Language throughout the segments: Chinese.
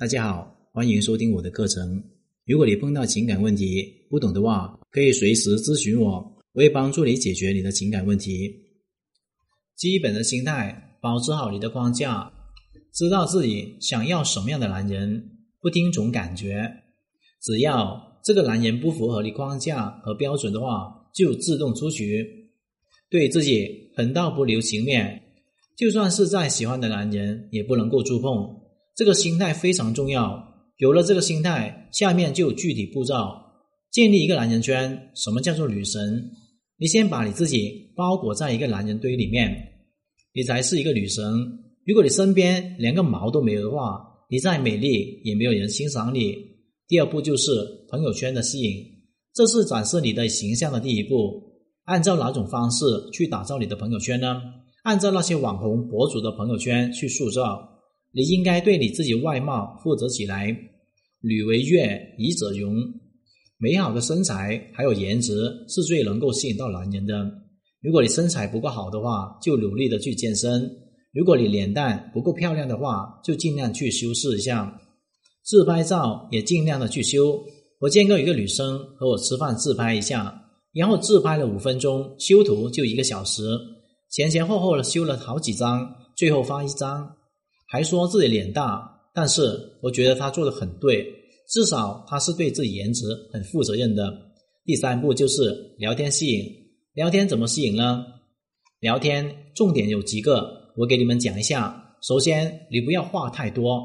大家好，欢迎收听我的课程。如果你碰到情感问题不懂的话，可以随时咨询我，我会帮助你解决你的情感问题。基本的心态，保持好你的框架，知道自己想要什么样的男人，不听从感觉。只要这个男人不符合你框架和标准的话，就自动出局。对自己狠到不留情面。就算是再喜欢的男人，也不能够触碰。这个心态非常重要。有了这个心态，下面就具体步骤：建立一个男人圈。什么叫做女神？你先把你自己包裹在一个男人堆里面，你才是一个女神。如果你身边连个毛都没有的话，你再美丽也没有人欣赏你。第二步就是朋友圈的吸引，这是展示你的形象的第一步。按照哪种方式去打造你的朋友圈呢？按照那些网红博主的朋友圈去塑造，你应该对你自己外貌负责起来。女为悦，仪者容。美好的身材还有颜值是最能够吸引到男人的。如果你身材不够好的话，就努力的去健身；如果你脸蛋不够漂亮的话，就尽量去修饰一下。自拍照也尽量的去修。我见过一个女生和我吃饭自拍一下，然后自拍了五分钟，修图就一个小时。前前后后的修了好几张，最后发一张，还说自己脸大，但是我觉得他做的很对，至少他是对自己颜值很负责任的。第三步就是聊天吸引，聊天怎么吸引呢？聊天重点有几个，我给你们讲一下。首先，你不要话太多，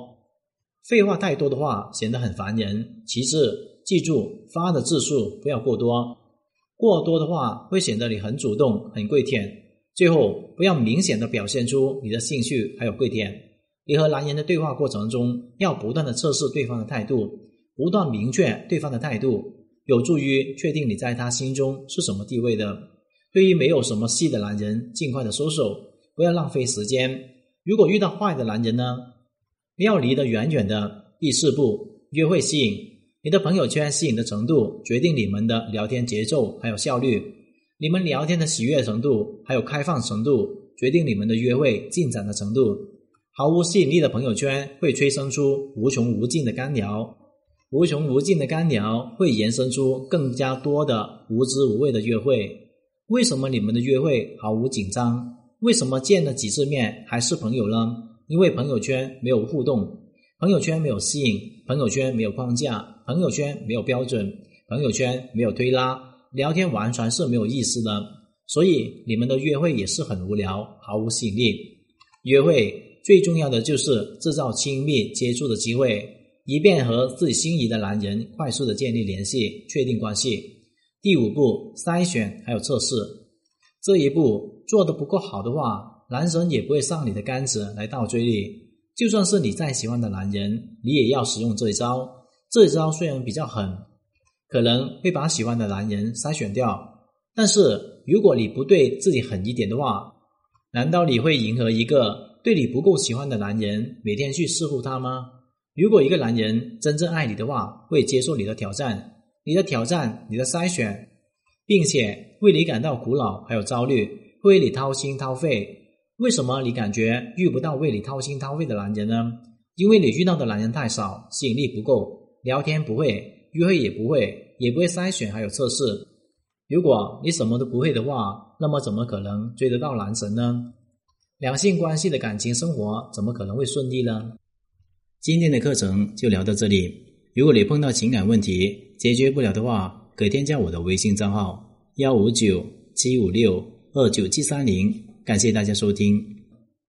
废话太多的话显得很烦人。其次，记住发的字数不要过多，过多的话会显得你很主动、很跪舔。最后，不要明显的表现出你的兴趣还有跪舔。你和男人的对话过程中，要不断的测试对方的态度，不断明确对方的态度，有助于确定你在他心中是什么地位的。对于没有什么戏的男人，尽快的收手，不要浪费时间。如果遇到坏的男人呢，要离得远远的。第四步，约会吸引，你的朋友圈吸引的程度，决定你们的聊天节奏还有效率。你们聊天的喜悦程度，还有开放程度，决定你们的约会进展的程度。毫无吸引力的朋友圈会催生出无穷无尽的干聊，无穷无尽的干聊会延伸出更加多的无知无畏的约会。为什么你们的约会毫无紧张？为什么见了几次面还是朋友呢？因为朋友圈没有互动，朋友圈没有吸引，朋友圈没有框架，朋友圈没有标准，朋友圈没有推拉。聊天完全是没有意思的，所以你们的约会也是很无聊，毫无吸引力。约会最重要的就是制造亲密接触的机会，以便和自己心仪的男人快速的建立联系，确定关系。第五步，筛选还有测试，这一步做的不够好的话，男神也不会上你的杆子来倒追你。就算是你再喜欢的男人，你也要使用这一招。这一招虽然比较狠。可能会把喜欢的男人筛选掉，但是如果你不对自己狠一点的话，难道你会迎合一个对你不够喜欢的男人，每天去侍候他吗？如果一个男人真正爱你的话，会接受你的挑战，你的挑战，你的筛选，并且为你感到苦恼还有焦虑，会为你掏心掏肺。为什么你感觉遇不到为你掏心掏肺的男人呢？因为你遇到的男人太少，吸引力不够，聊天不会，约会也不会。也不会筛选，还有测试。如果你什么都不会的话，那么怎么可能追得到男神呢？两性关系的感情生活怎么可能会顺利呢？今天的课程就聊到这里。如果你碰到情感问题解决不了的话，可以添加我的微信账号幺五九七五六二九七三零。感谢大家收听。